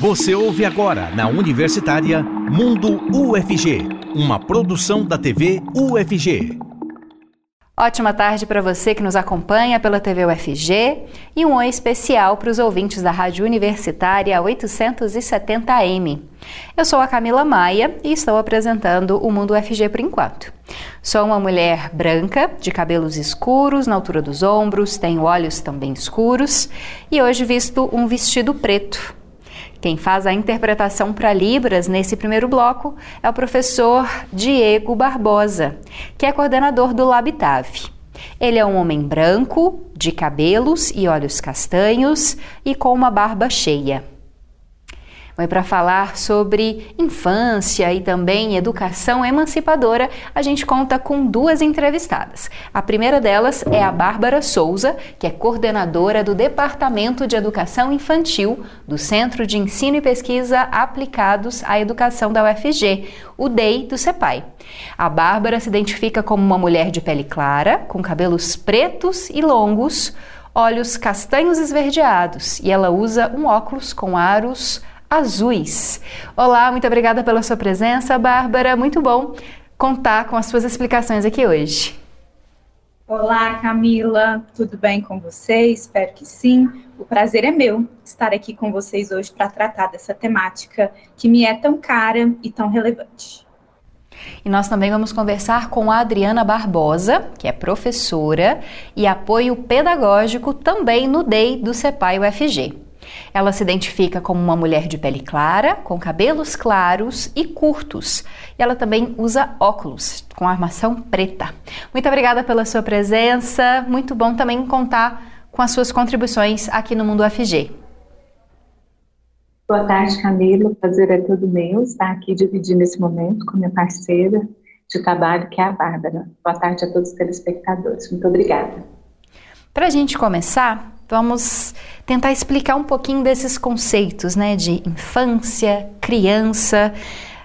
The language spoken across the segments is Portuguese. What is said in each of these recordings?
Você ouve agora na Universitária Mundo UFG, uma produção da TV UFG. Ótima tarde para você que nos acompanha pela TV UFG e um oi especial para os ouvintes da Rádio Universitária 870M. Eu sou a Camila Maia e estou apresentando o Mundo UFG por enquanto. Sou uma mulher branca, de cabelos escuros na altura dos ombros, tenho olhos também escuros e hoje visto um vestido preto quem faz a interpretação para Libras nesse primeiro bloco é o professor Diego Barbosa, que é coordenador do Labitave. Ele é um homem branco, de cabelos e olhos castanhos e com uma barba cheia. Bom, para falar sobre infância e também educação emancipadora, a gente conta com duas entrevistadas. A primeira delas é a Bárbara Souza, que é coordenadora do Departamento de Educação Infantil do Centro de Ensino e Pesquisa Aplicados à Educação da UFG, o DEI do CEPAI. A Bárbara se identifica como uma mulher de pele clara, com cabelos pretos e longos, olhos castanhos esverdeados e ela usa um óculos com aros azuis. Olá, muito obrigada pela sua presença, Bárbara. Muito bom contar com as suas explicações aqui hoje. Olá, Camila, tudo bem com você? Espero que sim. O prazer é meu estar aqui com vocês hoje para tratar dessa temática que me é tão cara e tão relevante. E nós também vamos conversar com a Adriana Barbosa, que é professora e apoio pedagógico também no DEI do CEPAI UFG. Ela se identifica como uma mulher de pele clara, com cabelos claros e curtos. E ela também usa óculos com armação preta. Muito obrigada pela sua presença. Muito bom também contar com as suas contribuições aqui no Mundo UFG. Boa tarde, Camila. O prazer é todo meu estar aqui dividindo esse momento com minha parceira de trabalho, que é a Bárbara. Boa tarde a todos os telespectadores. Muito obrigada. Para a gente começar, vamos tentar explicar um pouquinho desses conceitos, né, de infância, criança.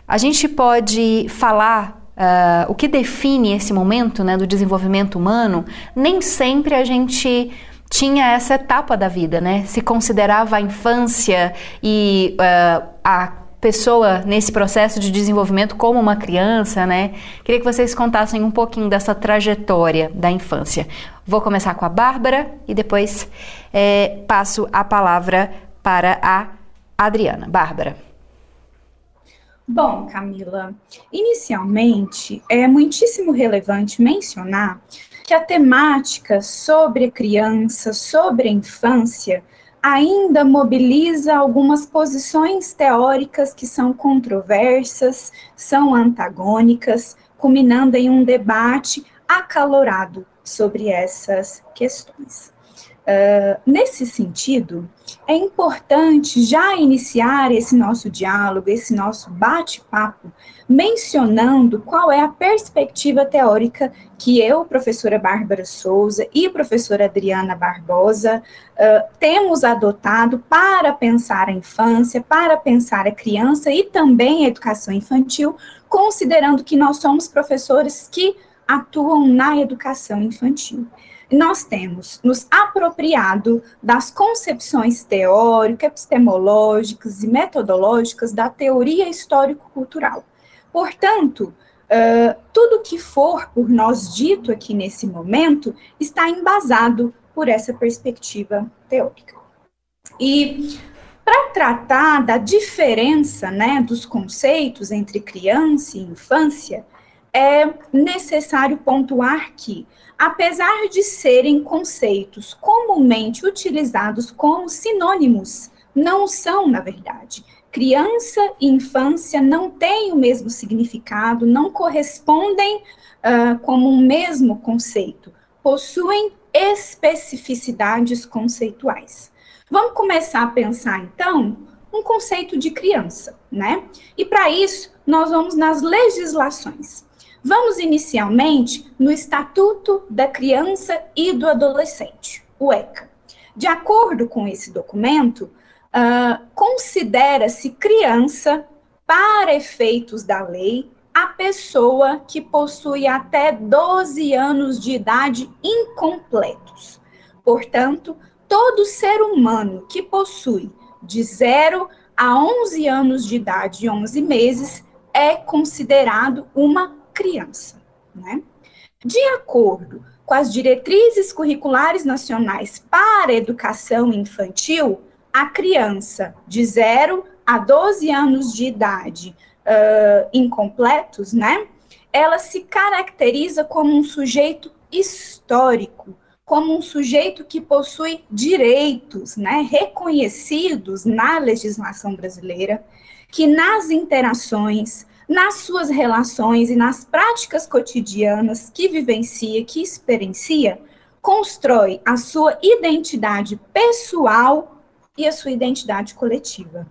A gente pode falar Uh, o que define esse momento né, do desenvolvimento humano, nem sempre a gente tinha essa etapa da vida, né? Se considerava a infância e uh, a pessoa nesse processo de desenvolvimento como uma criança, né? Queria que vocês contassem um pouquinho dessa trajetória da infância. Vou começar com a Bárbara e depois é, passo a palavra para a Adriana. Bárbara. Bom, Camila, inicialmente é muitíssimo relevante mencionar que a temática sobre a criança, sobre a infância, ainda mobiliza algumas posições teóricas que são controversas, são antagônicas, culminando em um debate acalorado sobre essas questões. Uh, nesse sentido, é importante já iniciar esse nosso diálogo, esse nosso bate-papo, mencionando qual é a perspectiva teórica que eu, professora Bárbara Souza e professora Adriana Barbosa uh, temos adotado para pensar a infância, para pensar a criança e também a educação infantil, considerando que nós somos professores que atuam na educação infantil nós temos nos apropriado das concepções teóricas, epistemológicas e metodológicas da teoria histórico-cultural. Portanto, uh, tudo que for por nós dito aqui nesse momento está embasado por essa perspectiva teórica. E para tratar da diferença né, dos conceitos entre criança e infância, é necessário pontuar que apesar de serem conceitos comumente utilizados como sinônimos, não são, na verdade. Criança e infância não têm o mesmo significado, não correspondem uh, como um mesmo conceito, possuem especificidades conceituais. Vamos começar a pensar, então, um conceito de criança, né? E para isso, nós vamos nas legislações. Vamos inicialmente no Estatuto da Criança e do Adolescente, o ECA. De acordo com esse documento, uh, considera-se criança, para efeitos da lei, a pessoa que possui até 12 anos de idade incompletos. Portanto, todo ser humano que possui de 0 a 11 anos de idade e 11 meses é considerado uma criança, né? De acordo com as diretrizes curriculares nacionais para educação infantil, a criança de 0 a 12 anos de idade uh, incompletos, né? Ela se caracteriza como um sujeito histórico, como um sujeito que possui direitos, né, reconhecidos na legislação brasileira, que nas interações, nas suas relações e nas práticas cotidianas que vivencia, que experiencia, constrói a sua identidade pessoal e a sua identidade coletiva.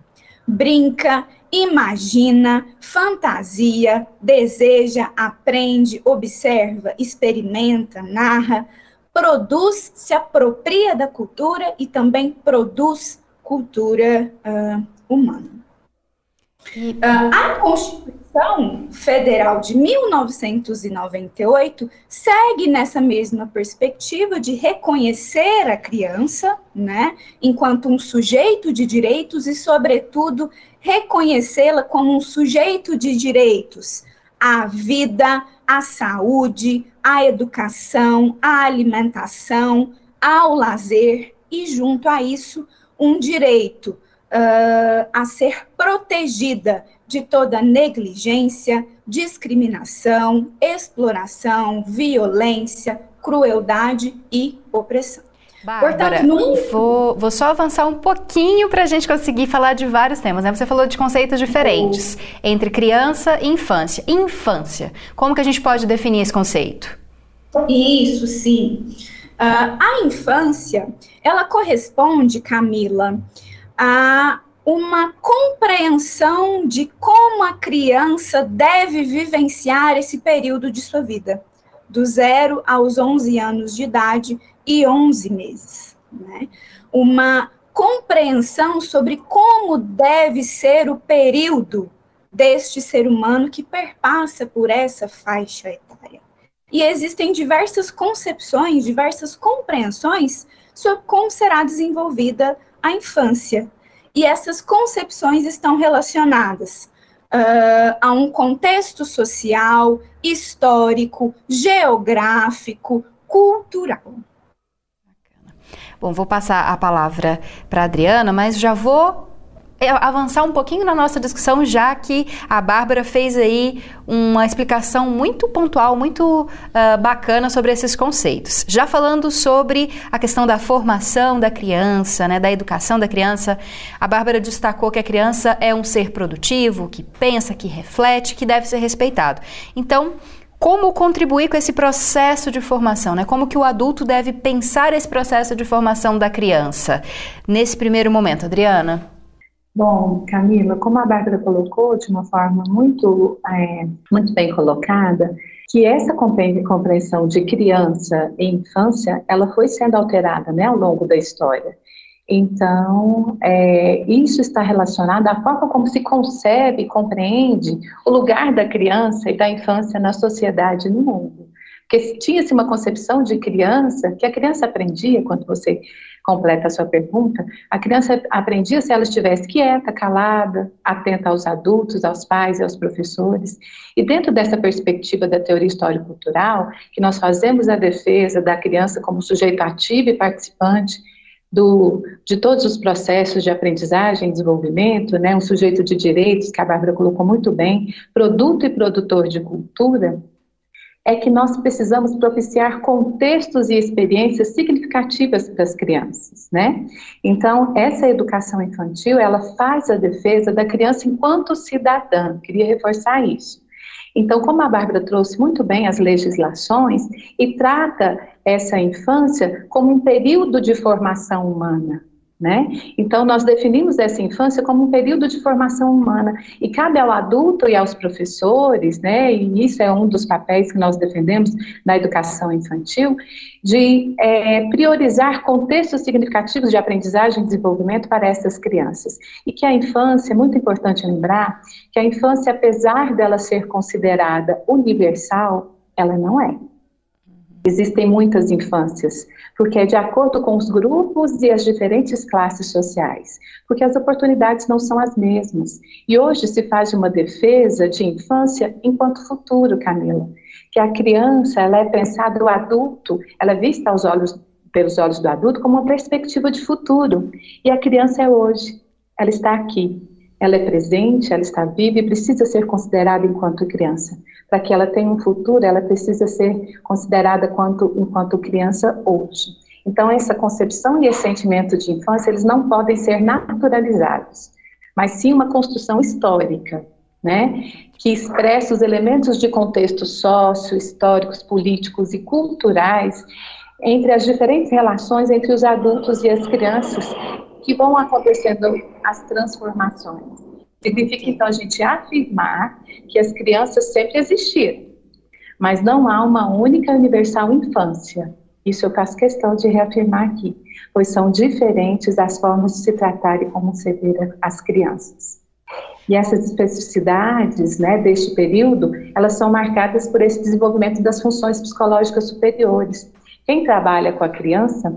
Brinca, imagina, fantasia, deseja, aprende, observa, experimenta, narra, produz, se apropria da cultura e também produz cultura uh, humana. Uh, a Constituição Federal de 1998 segue nessa mesma perspectiva de reconhecer a criança, né, enquanto um sujeito de direitos e, sobretudo, reconhecê-la como um sujeito de direitos à vida, à saúde, à educação, à alimentação, ao lazer e, junto a isso, um direito uh, a ser protegida de toda negligência, discriminação, exploração, violência, crueldade e opressão. Bárbara, Portanto, não... vou, vou só avançar um pouquinho para a gente conseguir falar de vários temas. Né? Você falou de conceitos diferentes entre criança e infância. Infância, como que a gente pode definir esse conceito? Isso, sim. Uh, a infância, ela corresponde, Camila, a uma compreensão de como a criança deve vivenciar esse período de sua vida, do zero aos 11 anos de idade e 11 meses. Né? Uma compreensão sobre como deve ser o período deste ser humano que perpassa por essa faixa etária. E existem diversas concepções, diversas compreensões sobre como será desenvolvida a infância. E essas concepções estão relacionadas uh, a um contexto social, histórico, geográfico, cultural. Bom, vou passar a palavra para a Adriana, mas já vou avançar um pouquinho na nossa discussão, já que a Bárbara fez aí uma explicação muito pontual, muito uh, bacana sobre esses conceitos. Já falando sobre a questão da formação da criança, né, da educação da criança, a Bárbara destacou que a criança é um ser produtivo, que pensa, que reflete, que deve ser respeitado. Então, como contribuir com esse processo de formação, né? Como que o adulto deve pensar esse processo de formação da criança nesse primeiro momento, Adriana? Bom, Camila, como a Bárbara colocou de uma forma muito, é, muito bem colocada, que essa compreensão de criança e infância, ela foi sendo alterada, né, ao longo da história. Então, é, isso está relacionado à forma como se concebe e compreende o lugar da criança e da infância na sociedade e no mundo. Porque tinha-se uma concepção de criança, que a criança aprendia, quando você completa a sua pergunta, a criança aprendia se ela estivesse quieta, calada, atenta aos adultos, aos pais e aos professores. E dentro dessa perspectiva da teoria histórico-cultural, que nós fazemos a defesa da criança como sujeito ativo e participante, do, de todos os processos de aprendizagem e desenvolvimento, né, um sujeito de direitos, que a Bárbara colocou muito bem, produto e produtor de cultura, é que nós precisamos propiciar contextos e experiências significativas para as crianças, né? Então, essa educação infantil, ela faz a defesa da criança enquanto cidadã, queria reforçar isso. Então, como a Bárbara trouxe muito bem as legislações e trata essa infância como um período de formação humana, né? Então, nós definimos essa infância como um período de formação humana e cabe ao adulto e aos professores, né, e isso é um dos papéis que nós defendemos na educação infantil, de é, priorizar contextos significativos de aprendizagem e desenvolvimento para essas crianças. E que a infância, é muito importante lembrar, que a infância, apesar dela ser considerada universal, ela não é. Existem muitas infâncias, porque é de acordo com os grupos e as diferentes classes sociais, porque as oportunidades não são as mesmas. E hoje se faz uma defesa de infância enquanto futuro, Camila, que a criança ela é pensada o adulto, ela é vista aos olhos pelos olhos do adulto como uma perspectiva de futuro. E a criança é hoje, ela está aqui, ela é presente, ela está viva e precisa ser considerada enquanto criança. Para que ela tenha um futuro, ela precisa ser considerada quanto, enquanto criança hoje. Então, essa concepção e esse sentimento de infância, eles não podem ser naturalizados, mas sim uma construção histórica, né, que expressa os elementos de contexto sócio, históricos, políticos e culturais entre as diferentes relações entre os adultos e as crianças que vão acontecendo as transformações. Significa, então, a gente afirmar que as crianças sempre existiram, mas não há uma única universal infância. Isso eu faço questão de reafirmar aqui, pois são diferentes as formas de se tratar e ver as crianças. E essas especificidades né, deste período, elas são marcadas por esse desenvolvimento das funções psicológicas superiores. Quem trabalha com a criança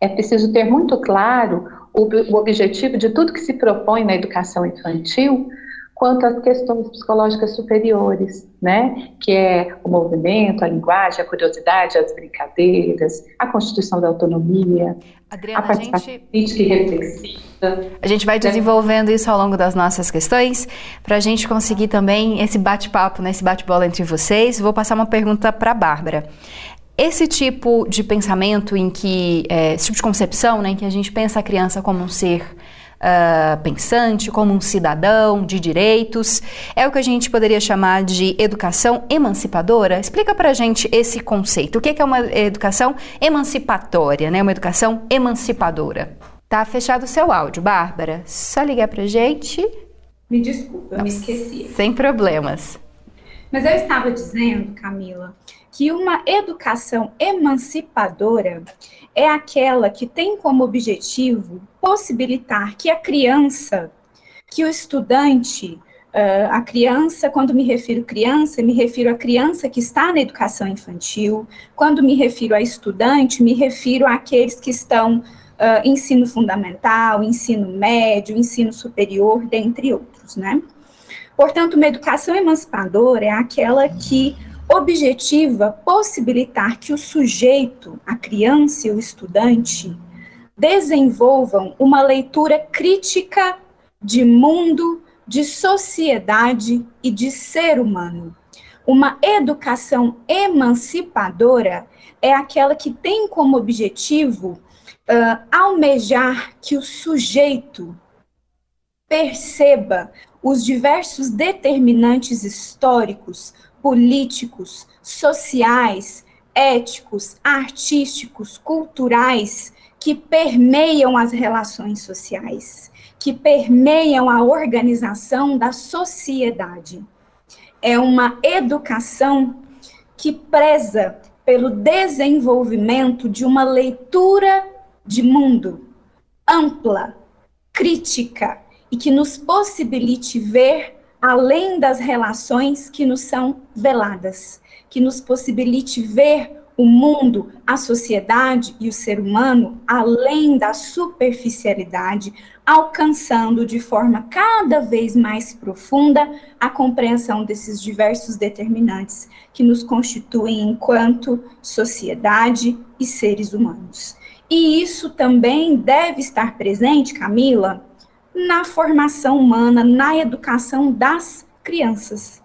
é preciso ter muito claro o, o objetivo de tudo que se propõe na educação infantil quanto às questões psicológicas superiores, né? Que é o movimento, a linguagem, a curiosidade, as brincadeiras, a constituição da autonomia, Adriana, a participação gente... crítica e reflexiva. A gente vai desenvolvendo isso ao longo das nossas questões, para a gente conseguir também esse bate-papo, né, esse bate-bola entre vocês. Vou passar uma pergunta para a Bárbara. Esse tipo de pensamento em que, é, esse tipo de concepção, né, em que a gente pensa a criança como um ser uh, pensante, como um cidadão de direitos, é o que a gente poderia chamar de educação emancipadora? Explica pra gente esse conceito. O que é uma educação emancipatória, né, uma educação emancipadora? Tá fechado o seu áudio, Bárbara. Só ligar pra gente. Me desculpa, eu me esqueci. Sem problemas. Mas eu estava dizendo, Camila, que uma educação emancipadora é aquela que tem como objetivo possibilitar que a criança, que o estudante, uh, a criança, quando me refiro criança, me refiro à criança que está na educação infantil, quando me refiro a estudante, me refiro àqueles que estão uh, ensino fundamental, ensino médio, ensino superior, dentre outros, né? Portanto, uma educação emancipadora é aquela que objetiva possibilitar que o sujeito, a criança e o estudante, desenvolvam uma leitura crítica de mundo, de sociedade e de ser humano. Uma educação emancipadora é aquela que tem como objetivo uh, almejar que o sujeito perceba os diversos determinantes históricos, políticos, sociais, éticos, artísticos, culturais que permeiam as relações sociais, que permeiam a organização da sociedade. É uma educação que preza pelo desenvolvimento de uma leitura de mundo ampla, crítica e que nos possibilite ver além das relações que nos são veladas, que nos possibilite ver o mundo, a sociedade e o ser humano além da superficialidade, alcançando de forma cada vez mais profunda a compreensão desses diversos determinantes que nos constituem enquanto sociedade e seres humanos. E isso também deve estar presente, Camila, na formação humana, na educação das crianças.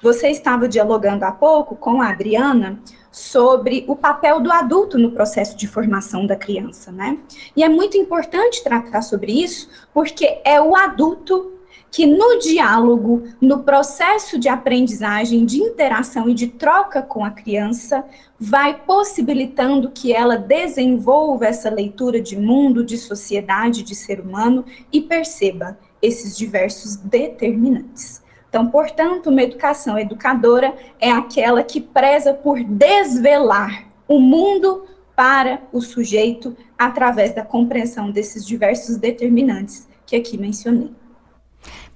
Você estava dialogando há pouco com a Adriana sobre o papel do adulto no processo de formação da criança, né? E é muito importante tratar sobre isso, porque é o adulto que no diálogo, no processo de aprendizagem, de interação e de troca com a criança, vai possibilitando que ela desenvolva essa leitura de mundo, de sociedade, de ser humano e perceba esses diversos determinantes. Então, portanto, uma educação educadora é aquela que preza por desvelar o mundo para o sujeito através da compreensão desses diversos determinantes que aqui mencionei.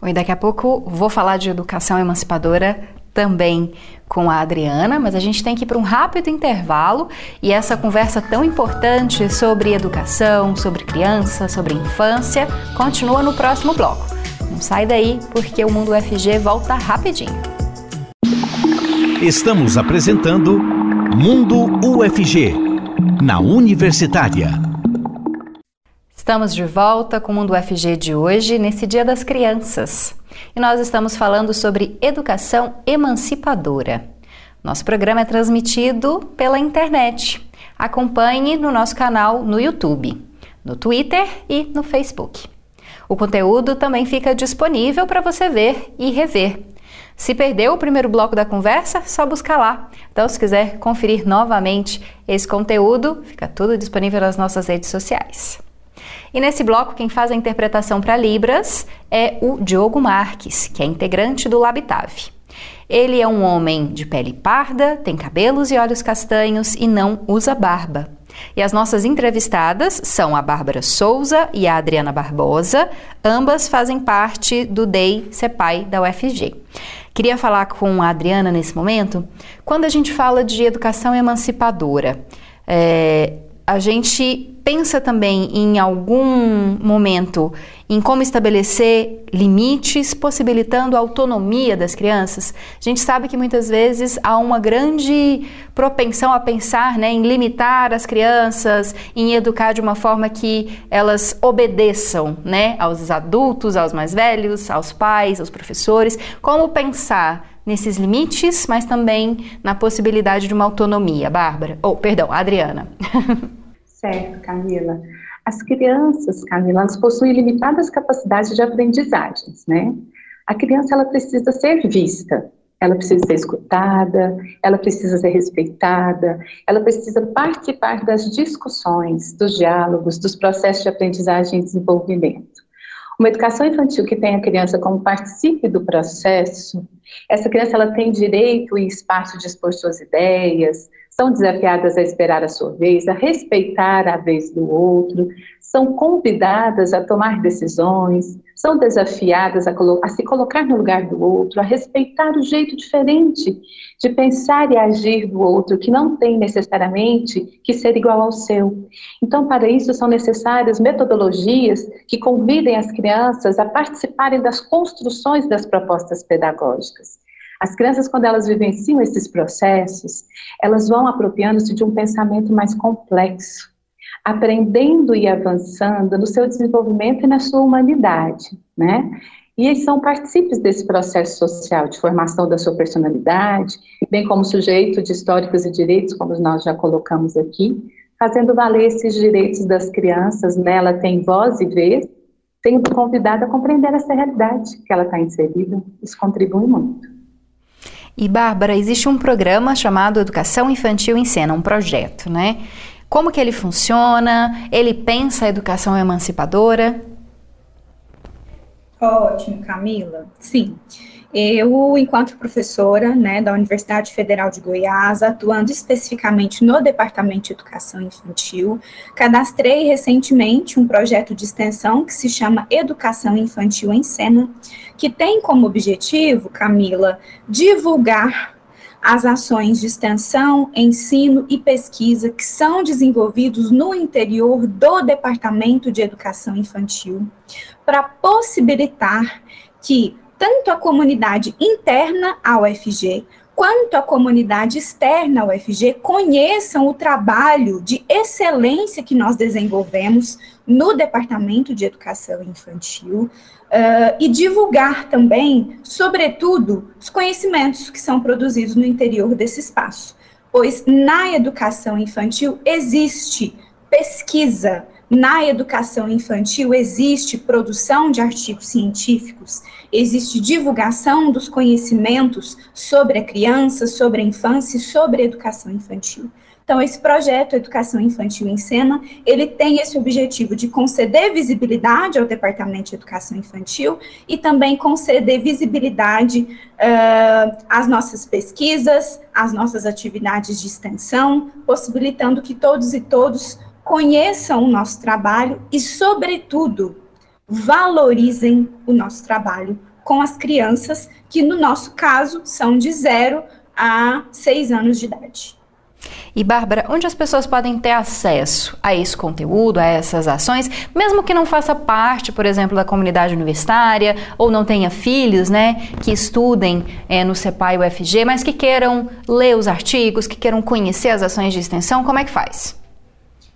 E daqui a pouco vou falar de educação emancipadora também com a Adriana, mas a gente tem que ir para um rápido intervalo e essa conversa tão importante sobre educação, sobre criança, sobre infância, continua no próximo bloco. Não sai daí porque o Mundo UFG volta rapidinho. Estamos apresentando Mundo UFG, na Universitária. Estamos de volta com o Mundo UFG de hoje, nesse Dia das Crianças. E nós estamos falando sobre educação emancipadora. Nosso programa é transmitido pela internet. Acompanhe no nosso canal no YouTube, no Twitter e no Facebook. O conteúdo também fica disponível para você ver e rever. Se perdeu o primeiro bloco da conversa, só buscar lá. Então, se quiser conferir novamente esse conteúdo, fica tudo disponível nas nossas redes sociais. E nesse bloco, quem faz a interpretação para Libras é o Diogo Marques, que é integrante do Labitave. Ele é um homem de pele parda, tem cabelos e olhos castanhos e não usa barba. E as nossas entrevistadas são a Bárbara Souza e a Adriana Barbosa, ambas fazem parte do DEI CEPAI da UFG. Queria falar com a Adriana nesse momento, quando a gente fala de educação emancipadora, é, a gente pensa também em algum momento em como estabelecer limites, possibilitando a autonomia das crianças. A gente sabe que muitas vezes há uma grande propensão a pensar né, em limitar as crianças, em educar de uma forma que elas obedeçam né, aos adultos, aos mais velhos, aos pais, aos professores. Como pensar nesses limites, mas também na possibilidade de uma autonomia. Bárbara, ou oh, perdão, Adriana. Certo, Camila. As crianças, Camila, elas possuem limitadas capacidades de aprendizagens, né? A criança, ela precisa ser vista, ela precisa ser escutada, ela precisa ser respeitada, ela precisa participar das discussões, dos diálogos, dos processos de aprendizagem e desenvolvimento. Uma educação infantil que tem a criança como participe do processo, essa criança ela tem direito e espaço de expor suas ideias, são desafiadas a esperar a sua vez, a respeitar a vez do outro, são convidadas a tomar decisões, são desafiadas a, a, se colocar no lugar do outro, a respeitar o jeito diferente de pensar e agir do outro, que não tem necessariamente que ser igual ao seu. Então, para isso, são necessárias metodologias que convidem as crianças a participarem das construções das propostas pedagógicas. As crianças, quando elas vivenciam esses processos, elas vão apropriando-se de um pensamento mais complexo, aprendendo e avançando no seu desenvolvimento e na sua humanidade, né? E eles são partícipes desse processo social de formação da sua personalidade, bem como sujeito de históricos e direitos, como nós já colocamos aqui, fazendo valer esses direitos das crianças, né? Tem voz e vez, sendo convidada a compreender essa realidade que ela está inserida. Isso contribui muito. E Bárbara, existe um programa chamado Educação Infantil em Cena, um projeto, né? Como que ele funciona? Ele pensa a educação emancipadora? Ótimo, Camila. Sim. Eu, enquanto professora né, da Universidade Federal de Goiás, atuando especificamente no Departamento de Educação Infantil, cadastrei recentemente um projeto de extensão que se chama Educação Infantil em Cena, que tem como objetivo, Camila, divulgar as ações de extensão, ensino e pesquisa que são desenvolvidos no interior do Departamento de Educação Infantil, para possibilitar que tanto a comunidade interna ao UFG quanto a comunidade externa ao UFG conheçam o trabalho de excelência que nós desenvolvemos no Departamento de Educação Infantil uh, e divulgar também, sobretudo, os conhecimentos que são produzidos no interior desse espaço. Pois na educação infantil existe pesquisa, na educação infantil existe produção de artigos científicos, existe divulgação dos conhecimentos sobre a criança, sobre a infância e sobre a educação infantil. Então, esse projeto Educação Infantil em Cena, ele tem esse objetivo de conceder visibilidade ao Departamento de Educação Infantil e também conceder visibilidade uh, às nossas pesquisas, às nossas atividades de extensão, possibilitando que todos e todos conheçam o nosso trabalho e, sobretudo, valorizem o nosso trabalho com as crianças, que no nosso caso são de 0 a 6 anos de idade. E Bárbara, onde as pessoas podem ter acesso a esse conteúdo, a essas ações, mesmo que não faça parte, por exemplo, da comunidade universitária ou não tenha filhos, né, que estudem é, no CEPAI UFG, mas que queiram ler os artigos, que queiram conhecer as ações de extensão, como é que faz?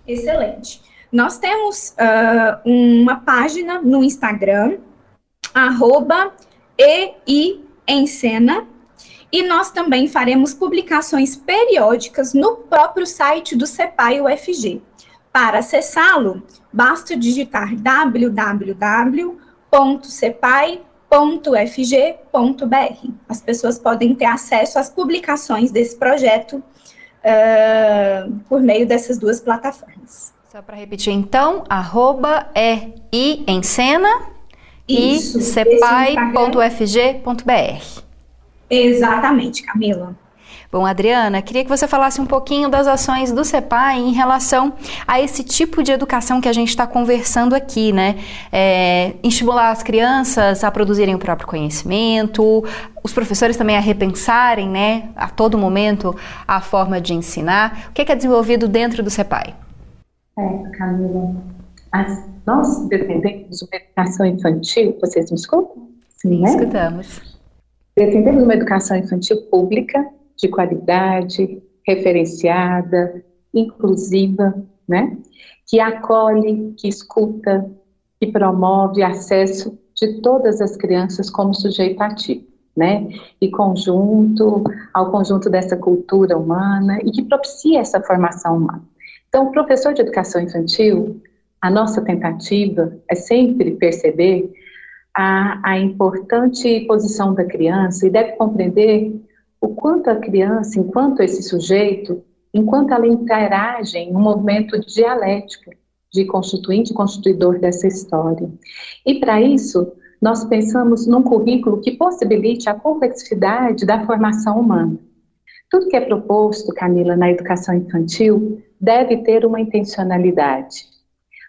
Excelente. Nós temos uh, uma página no Instagram, arroba e e nós também faremos publicações periódicas no próprio site do CEPAI UFG. Para acessá-lo, basta digitar www.cepai.ufg.br. As pessoas podem ter acesso às publicações desse projeto uh, por meio dessas duas plataformas. Só para repetir, então, arroba é i em cena e cepai.ufg.br. Exatamente, Camila. Bom, Adriana, queria que você falasse um pouquinho das ações do CEPAI em relação a esse tipo de educação que a gente está conversando aqui, né? É, estimular as crianças a produzirem o próprio conhecimento, os professores também a repensarem, né, a todo momento, a forma de ensinar. O que é, que é desenvolvido dentro do CEPAI? É, Camila, as, nós defendemos uma educação infantil, vocês me escutam? Sim, né? escutamos Defendemos uma educação infantil pública, de qualidade, referenciada, inclusiva, né? que acolhe, que escuta, que promove acesso de todas as crianças como sujeito ativo, né? E conjunto ao conjunto dessa cultura humana e que propicia essa formação humana. Então, o professor de educação infantil, a nossa tentativa é sempre perceber a, a importante posição da criança e deve compreender o quanto a criança, enquanto esse sujeito, enquanto ela interage em um movimento dialético de constituinte e constituidor dessa história. E para isso, nós pensamos num currículo que possibilite a complexidade da formação humana. Tudo que é proposto, Camila, na educação infantil deve ter uma intencionalidade.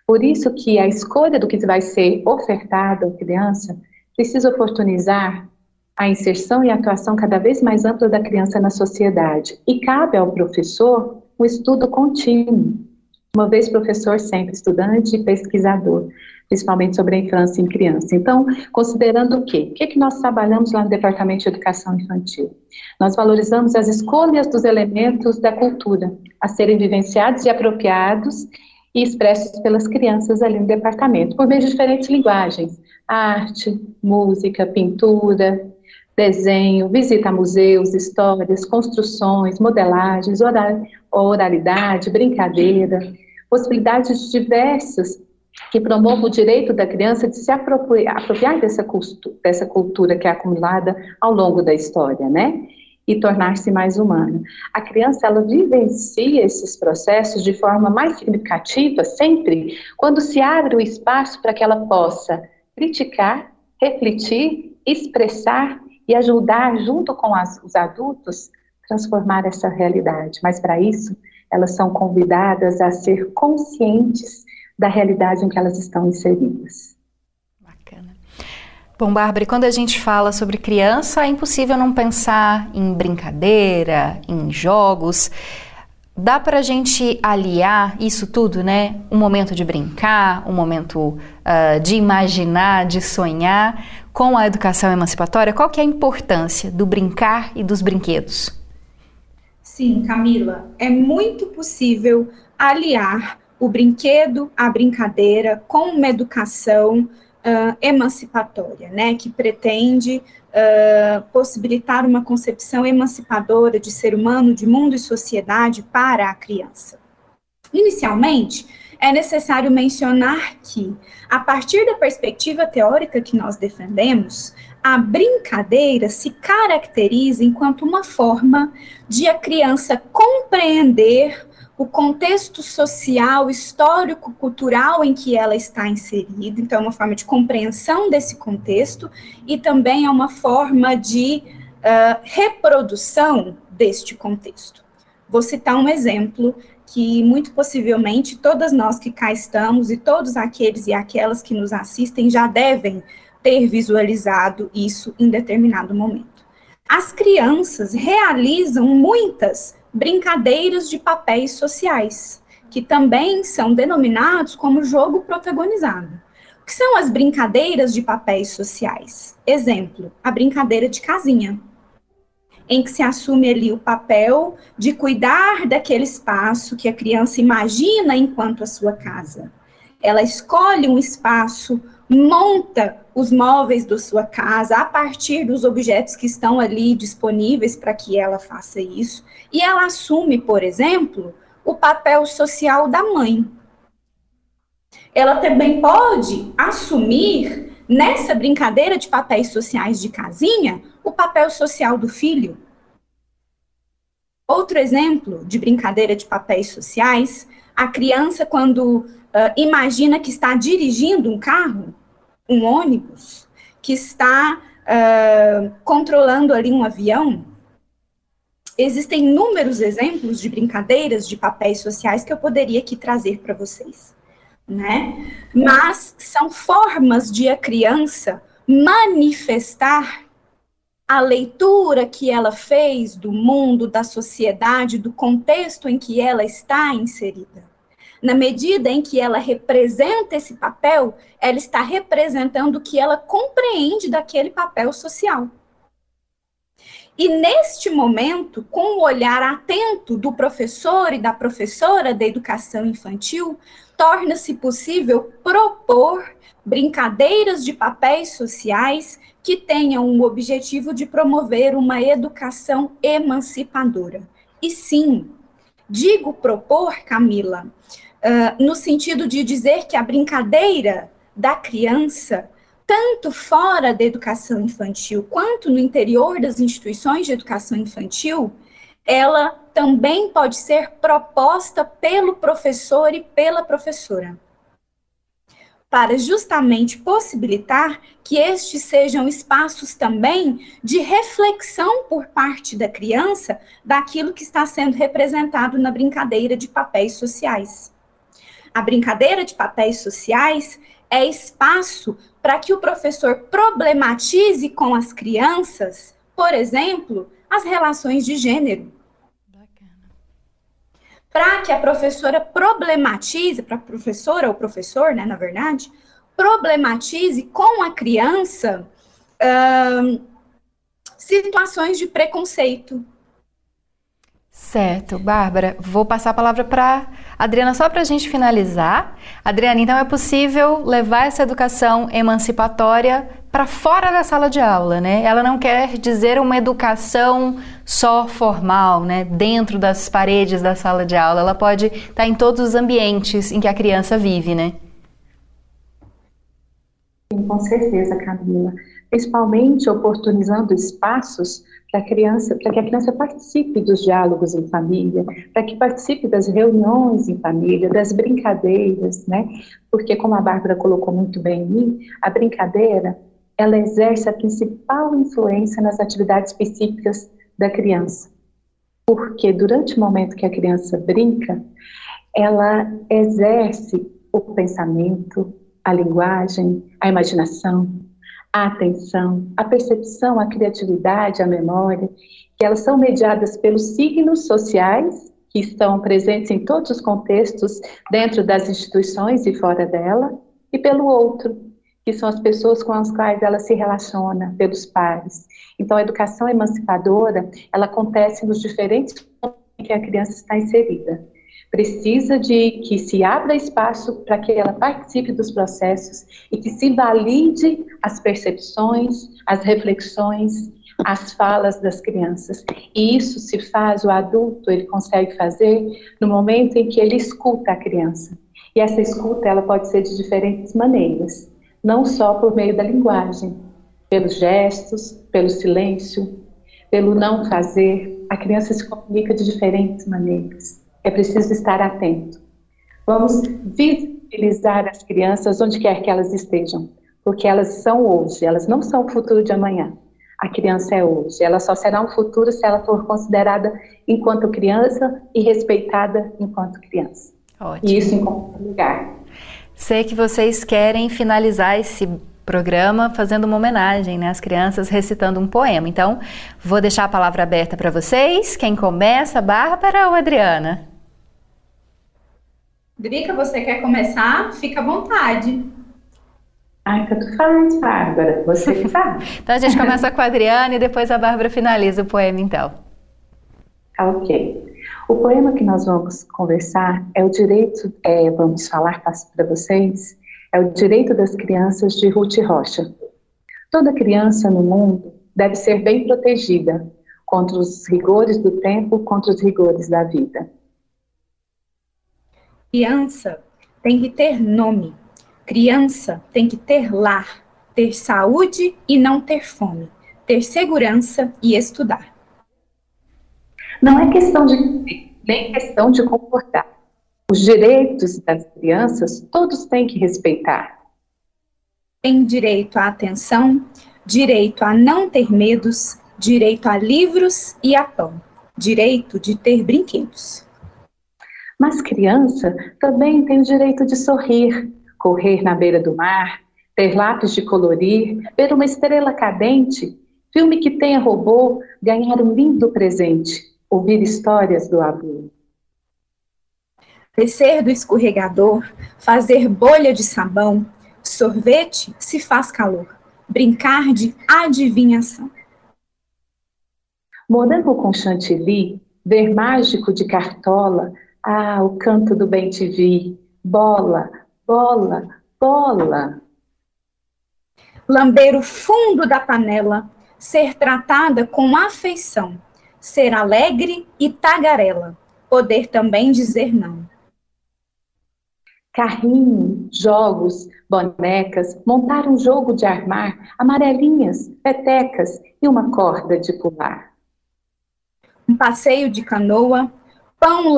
Por isso que a escolha do que vai ser ofertado à criança precisa oportunizar a inserção e atuação cada vez mais ampla da criança na sociedade. E cabe ao professor um estudo contínuo, uma vez professor, sempre estudante e pesquisador, principalmente sobre a infância em criança. Então, considerando o quê? O que, é que nós trabalhamos lá no Departamento de Educação Infantil? Nós valorizamos as escolhas dos elementos da cultura a serem vivenciados e apropriados e expressos pelas crianças ali no departamento, por meio de diferentes linguagens, arte, música, pintura, desenho, visita a museus, histórias, construções, modelagens, oralidade, brincadeira, possibilidades diversas que promovam o direito da criança de se apropriar, apropriar dessa, dessa cultura que é acumulada ao longo da história, né? e tornar-se mais humana. A criança ela vivencia esses processos de forma mais significativa sempre quando se abre o espaço para que ela possa criticar, refletir, expressar e ajudar junto com as, os adultos transformar essa realidade. Mas para isso, elas são convidadas a ser conscientes da realidade em que elas estão inseridas. Bom, Bárbara, quando a gente fala sobre criança, é impossível não pensar em brincadeira, em jogos. Dá para a gente aliar isso tudo, né? Um momento de brincar, um momento uh, de imaginar, de sonhar, com a educação emancipatória? Qual que é a importância do brincar e dos brinquedos? Sim, Camila, é muito possível aliar o brinquedo, a brincadeira, com uma educação uh, emancipatória, né, que pretende possibilitar uma concepção emancipadora de ser humano, de mundo e sociedade para a criança. Inicialmente, é necessário mencionar que, a partir da perspectiva teórica que nós defendemos, a brincadeira se caracteriza enquanto uma forma de a criança compreender o contexto social, histórico, cultural em que ela está inserida, então é uma forma de compreensão desse contexto e também é uma forma de uh, reprodução deste contexto. Vou citar um exemplo que muito possivelmente todas nós que cá estamos e todos aqueles e aquelas que nos assistem já devem ter visualizado isso em determinado momento. As crianças realizam muitas brincadeiras de papéis sociais, que também são denominados como jogo protagonizado. O que são as brincadeiras de papéis sociais? Exemplo, a brincadeira de casinha, em que se assume ali o papel de cuidar daquele espaço que a criança imagina enquanto a sua casa. Ela escolhe um espaço, monta os móveis da sua casa a partir dos objetos que estão ali disponíveis para que ela faça isso, e ela assume, por exemplo, o papel social da mãe. Ela também pode assumir nessa brincadeira de papéis sociais de casinha o papel social do filho. Outro exemplo de brincadeira de papéis sociais, a criança quando uh, imagina que está dirigindo um carro, um ônibus, que está uh, controlando ali um avião. Existem inúmeros exemplos de brincadeiras de papéis sociais que eu poderia aqui trazer para vocês, né? Mas são formas de a criança manifestar a leitura que ela fez do mundo, da sociedade, do contexto em que ela está inserida. Na medida em que ela representa esse papel, ela está representando o que ela compreende daquele papel social. E neste momento, com o olhar atento do professor e da professora da educação infantil, torna-se possível propor brincadeiras de papéis sociais que tenham o objetivo de promover uma educação emancipadora. E sim, digo propor, Camila, uh, no sentido de dizer que a brincadeira da criança, tanto fora da educação infantil quanto no interior das instituições de educação infantil, ela também pode ser proposta pelo professor e pela professora para justamente possibilitar que estes sejam espaços também de reflexão por parte da criança daquilo que está sendo representado na brincadeira de papéis sociais. A brincadeira de papéis sociais é espaço para que o professor problematize com as crianças, por exemplo, as relações de gênero para que a professora problematize, para a professora ou professor, né, na verdade, problematize com a criança uh, situações de preconceito. Certo, Bárbara. Vou passar a palavra para Adriana só para a gente finalizar. Adriana, então é possível levar essa educação emancipatória para fora da sala de aula, né? Ela não quer dizer uma educação só formal, né, dentro das paredes da sala de aula. Ela pode estar tá em todos os ambientes em que a criança vive, né? Sim, com certeza, Camila. Principalmente oportunizando espaços para criança, para que a criança participe dos diálogos em família, para que participe das reuniões em família, das brincadeiras, né? Porque como a Bárbara colocou muito bem em mim, a brincadeira ela exerce a principal influência nas atividades específicas da criança. Porque durante o momento que a criança brinca, ela exerce o pensamento, a linguagem, a imaginação, a atenção, a percepção, a criatividade, a memória, que elas são mediadas pelos signos sociais que estão presentes em todos os contextos dentro das instituições e fora dela, e pelo outro, que são as pessoas com as quais ela se relaciona, pelos pares. Então, a educação emancipadora, ela acontece nos diferentes pontos em que a criança está inserida. Precisa de que se abra espaço para que ela participe dos processos e que se valide as percepções, as reflexões, as falas das crianças. E isso se faz, o adulto, ele consegue fazer no momento em que ele escuta a criança. E essa escuta, ela pode ser de diferentes maneiras não só por meio da linguagem, pelos gestos, pelo silêncio, pelo não fazer. A criança se comunica de diferentes maneiras. É preciso estar atento. Vamos visibilizar as crianças onde quer que elas estejam, porque elas são hoje, elas não são o futuro de amanhã. A criança é hoje, ela só será um futuro se ela for considerada enquanto criança e respeitada enquanto criança. Ótimo. E isso em qualquer lugar. Sei que vocês querem finalizar esse programa fazendo uma homenagem né, às crianças recitando um poema. Então, vou deixar a palavra aberta para vocês. Quem começa, Bárbara ou Adriana? Drica, você quer começar? Fica à vontade. Ai, tanto faz, Bárbara. Você que faz. então a gente começa com a Adriana e depois a Bárbara finaliza o poema, então. Ok. O poema que nós vamos conversar é o direito, é, vamos falar para vocês, é o direito das crianças de Ruth Rocha. Toda criança no mundo deve ser bem protegida contra os rigores do tempo, contra os rigores da vida. Criança tem que ter nome. Criança tem que ter lar, ter saúde e não ter fome, ter segurança e estudar. Não é questão de nem questão de comportar. Os direitos das crianças todos têm que respeitar. Tem direito à atenção, direito a não ter medos, direito a livros e a pão, direito de ter brinquedos. Mas criança também tem o direito de sorrir, correr na beira do mar, ter lápis de colorir, ver uma estrela cadente, filme que tenha robô, ganhar um lindo presente, ouvir histórias do avô. Descer do escorregador, fazer bolha de sabão, sorvete se faz calor, brincar de adivinhação. Morango com chantilly, ver mágico de cartola, ah, o canto do bem te vi, bola, bola, bola. Lamber o fundo da panela, ser tratada com afeição, ser alegre e tagarela, poder também dizer não. Carrinho, jogos, bonecas, montar um jogo de armar, amarelinhas, petecas e uma corda de pular. Um passeio de canoa, pão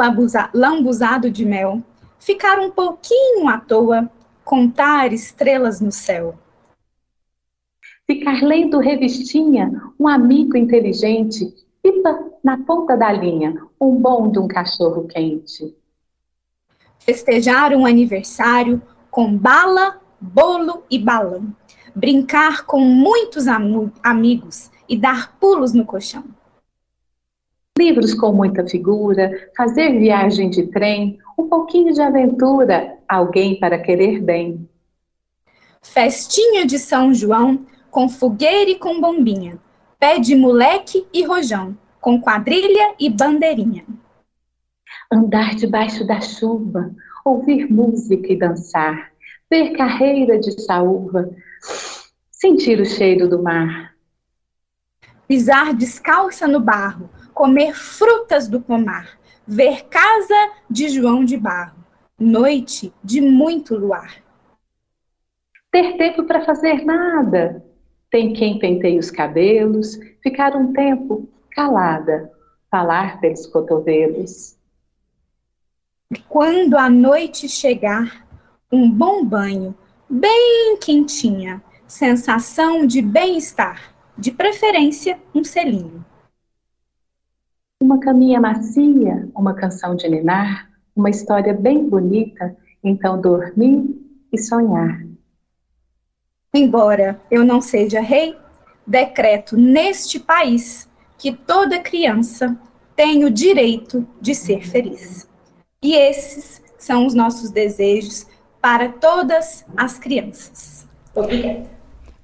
lambuzado de mel, ficar um pouquinho à toa, contar estrelas no céu. Ficar lendo revistinha, um amigo inteligente, pipa na ponta da linha, um bom de um cachorro quente. Festejar um aniversário com bala, bolo e balão. Brincar com muitos am amigos e dar pulos no colchão. Livros com muita figura, fazer viagem de trem, um pouquinho de aventura, alguém para querer bem. Festinha de São João, com fogueira e com bombinha, pé de moleque e rojão, com quadrilha e bandeirinha. Andar debaixo da chuva, ouvir música e dançar, ver carreira de saúva, sentir o cheiro do mar. Pisar descalça no barro, comer frutas do pomar, ver casa de João de Barro, noite de muito luar. Ter tempo para fazer nada, tem quem penteie os cabelos, ficar um tempo calada, falar pelos cotovelos. Quando a noite chegar, um bom banho, bem quentinha, sensação de bem-estar, de preferência um selinho. Uma caminha macia, uma canção de ninar, uma história bem bonita, então dormir e sonhar. Embora eu não seja rei, decreto neste país que toda criança tem o direito de ser feliz. E esses são os nossos desejos para todas as crianças. Obrigada.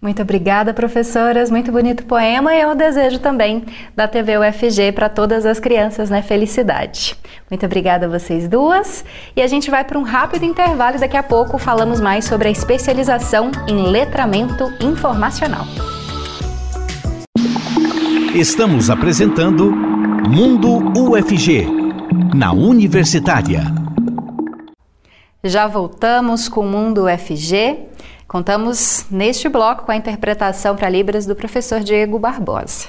Muito obrigada, professoras. Muito bonito poema e eu desejo também da TV UFG para todas as crianças, né? Felicidade. Muito obrigada a vocês duas. E a gente vai para um rápido intervalo e daqui a pouco falamos mais sobre a especialização em letramento informacional. Estamos apresentando Mundo UFG, na Universitária. Já voltamos com o Mundo UFG. Contamos neste bloco com a interpretação para Libras do professor Diego Barbosa.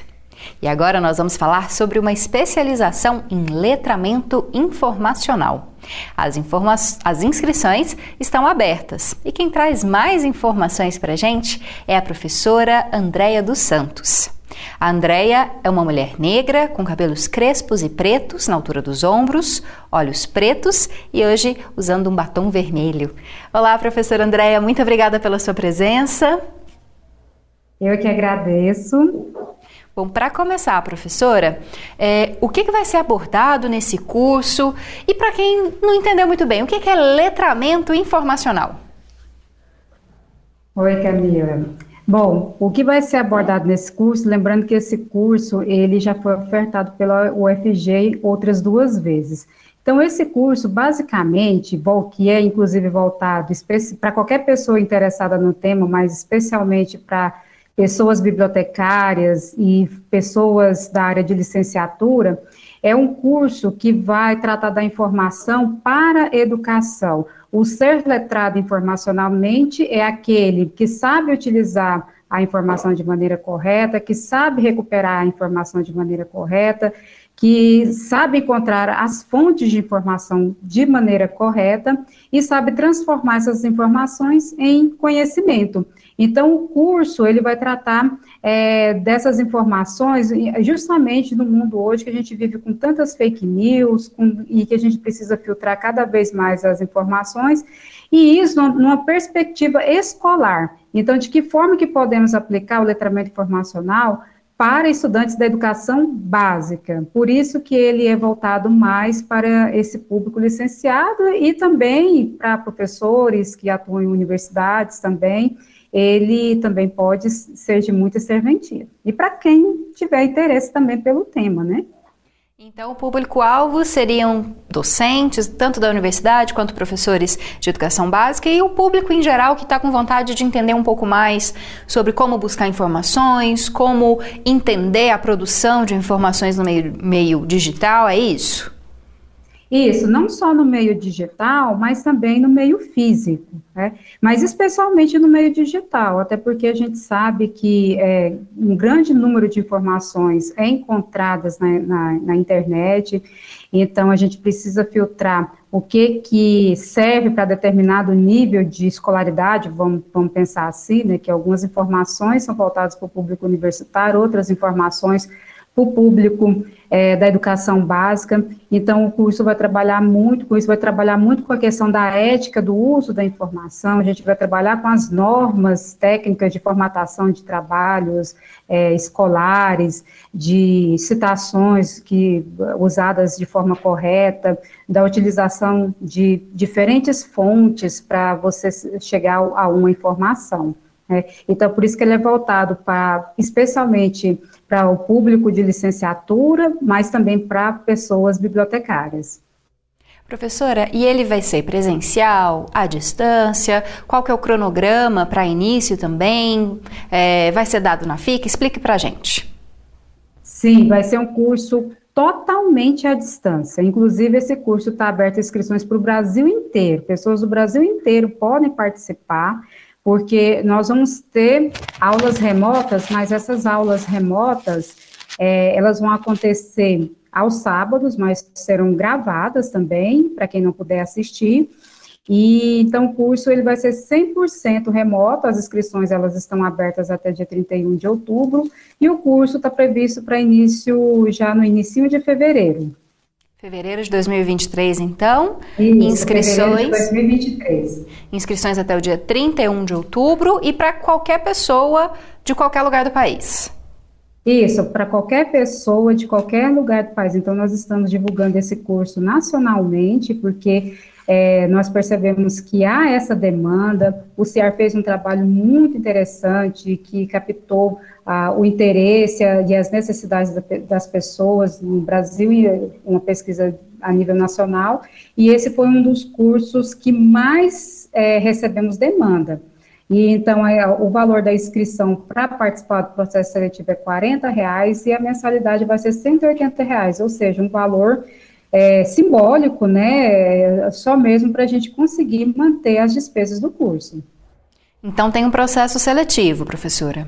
E agora nós vamos falar sobre uma especialização em letramento informacional. As, informa as inscrições estão abertas e quem traz mais informações para a gente é a professora Andréia dos Santos. A Andrea é uma mulher negra com cabelos crespos e pretos na altura dos ombros, olhos pretos e hoje usando um batom vermelho. Olá, professora Andrea, muito obrigada pela sua presença. Eu que agradeço. Bom, para começar, professora, é, o que, que vai ser abordado nesse curso? E para quem não entendeu muito bem, o que, que é letramento informacional? Oi, Camila. Bom, o que vai ser abordado nesse curso, lembrando que esse curso ele já foi ofertado pela UFG outras duas vezes. Então, esse curso, basicamente, que é inclusive voltado para qualquer pessoa interessada no tema, mas especialmente para pessoas bibliotecárias e pessoas da área de licenciatura, é um curso que vai tratar da informação para educação. O ser letrado informacionalmente é aquele que sabe utilizar a informação de maneira correta, que sabe recuperar a informação de maneira correta, que sabe encontrar as fontes de informação de maneira correta e sabe transformar essas informações em conhecimento. Então, o curso, ele vai tratar é, dessas informações justamente no mundo hoje que a gente vive com tantas fake news com, e que a gente precisa filtrar cada vez mais as informações, e isso numa perspectiva escolar. Então, de que forma que podemos aplicar o letramento informacional para estudantes da educação básica. Por isso que ele é voltado mais para esse público licenciado e também para professores que atuam em universidades também, ele também pode ser de muita serventia. E para quem tiver interesse também pelo tema, né? Então, o público-alvo seriam docentes, tanto da universidade quanto professores de educação básica, e o público em geral que está com vontade de entender um pouco mais sobre como buscar informações, como entender a produção de informações no meio, meio digital, é isso? Isso, não só no meio digital, mas também no meio físico, né? mas especialmente no meio digital, até porque a gente sabe que é, um grande número de informações é encontradas na, na, na internet, então a gente precisa filtrar o que, que serve para determinado nível de escolaridade, vamos, vamos pensar assim, né, que algumas informações são voltadas para o público universitário, outras informações o público é, da educação básica. Então, o curso vai trabalhar muito com isso, vai trabalhar muito com a questão da ética do uso da informação, a gente vai trabalhar com as normas técnicas de formatação de trabalhos é, escolares, de citações que usadas de forma correta, da utilização de diferentes fontes para você chegar a uma informação. É, então, por isso que ele é voltado para, especialmente para o público de licenciatura, mas também para pessoas bibliotecárias. Professora, e ele vai ser presencial, à distância? Qual que é o cronograma para início também? É, vai ser dado na FIC? Explique para a gente. Sim, vai ser um curso totalmente à distância. Inclusive, esse curso está aberto a inscrições para o Brasil inteiro. Pessoas do Brasil inteiro podem participar porque nós vamos ter aulas remotas, mas essas aulas remotas, é, elas vão acontecer aos sábados, mas serão gravadas também, para quem não puder assistir, e então o curso ele vai ser 100% remoto, as inscrições elas estão abertas até dia 31 de outubro, e o curso está previsto para início já no início de fevereiro. Fevereiro de 2023, então. Isso, inscrições. De 2023. Inscrições até o dia 31 de outubro e para qualquer pessoa de qualquer lugar do país. Isso, para qualquer pessoa de qualquer lugar do país. Então, nós estamos divulgando esse curso nacionalmente, porque é, nós percebemos que há essa demanda. O CIAR fez um trabalho muito interessante que captou ah, o interesse e as necessidades das pessoas no Brasil e uma pesquisa a nível nacional. E esse foi um dos cursos que mais é, recebemos demanda. E então é, o valor da inscrição para participar do processo seletivo é 40 reais e a mensalidade vai ser 180 reais, ou seja, um valor é, simbólico, né, só mesmo para a gente conseguir manter as despesas do curso. Então tem um processo seletivo, professora.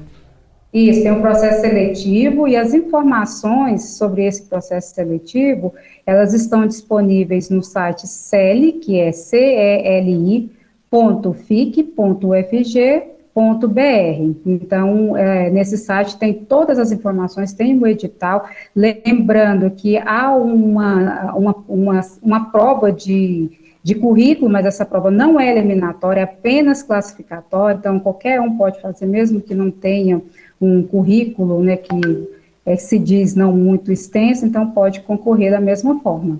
Isso, tem um processo seletivo e as informações sobre esse processo seletivo, elas estão disponíveis no site CELI, que é celi.fic.ufg br Então, é, nesse site tem todas as informações, tem o edital. Lembrando que há uma, uma, uma, uma prova de, de currículo, mas essa prova não é eliminatória, é apenas classificatória, então qualquer um pode fazer, mesmo que não tenha um currículo, né, que é, se diz não muito extenso, então pode concorrer da mesma forma.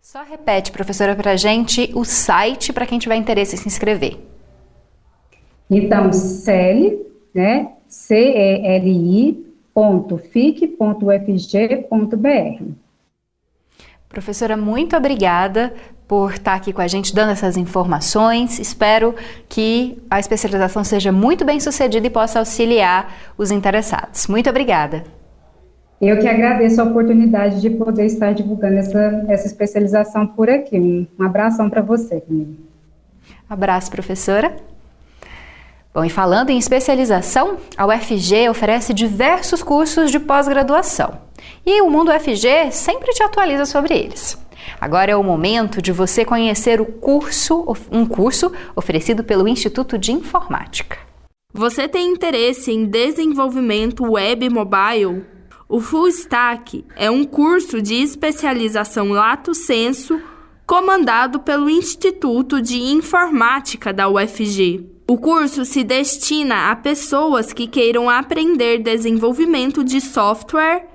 Só repete, professora, para a gente o site para quem tiver interesse em se inscrever. Então, CELI, né, celi.fic.ufg.br. Professora, muito obrigada por estar aqui com a gente dando essas informações. Espero que a especialização seja muito bem sucedida e possa auxiliar os interessados. Muito obrigada. Eu que agradeço a oportunidade de poder estar divulgando essa, essa especialização por aqui. Um, um abração para você, Camila. Abraço, professora. Bom, e falando em especialização, a UFG oferece diversos cursos de pós-graduação. E o Mundo UFG sempre te atualiza sobre eles. Agora é o momento de você conhecer o curso, um curso oferecido pelo Instituto de Informática. Você tem interesse em desenvolvimento web mobile? O Full Stack é um curso de especialização lato sensu comandado pelo Instituto de Informática da UFG. O curso se destina a pessoas que queiram aprender desenvolvimento de software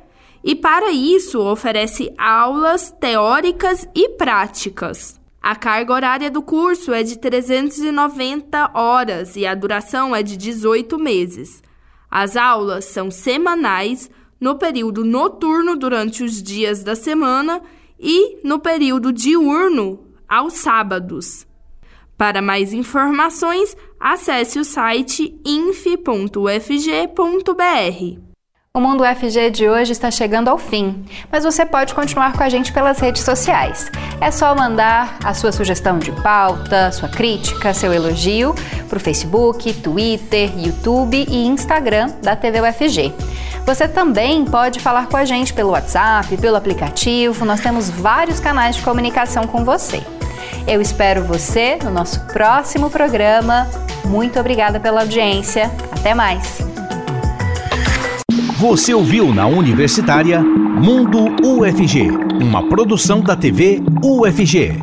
e, para isso, oferece aulas teóricas e práticas. A carga horária do curso é de 390 horas e a duração é de 18 meses. As aulas são semanais no período noturno durante os dias da semana e no período diurno aos sábados. Para mais informações, acesse o site inf.ufg.br. O Mundo UFG de hoje está chegando ao fim, mas você pode continuar com a gente pelas redes sociais. É só mandar a sua sugestão de pauta, sua crítica, seu elogio para o Facebook, Twitter, YouTube e Instagram da TV UFG. Você também pode falar com a gente pelo WhatsApp, pelo aplicativo, nós temos vários canais de comunicação com você. Eu espero você no nosso próximo programa. Muito obrigada pela audiência. Até mais! Você ouviu na Universitária Mundo UFG, uma produção da TV UFG.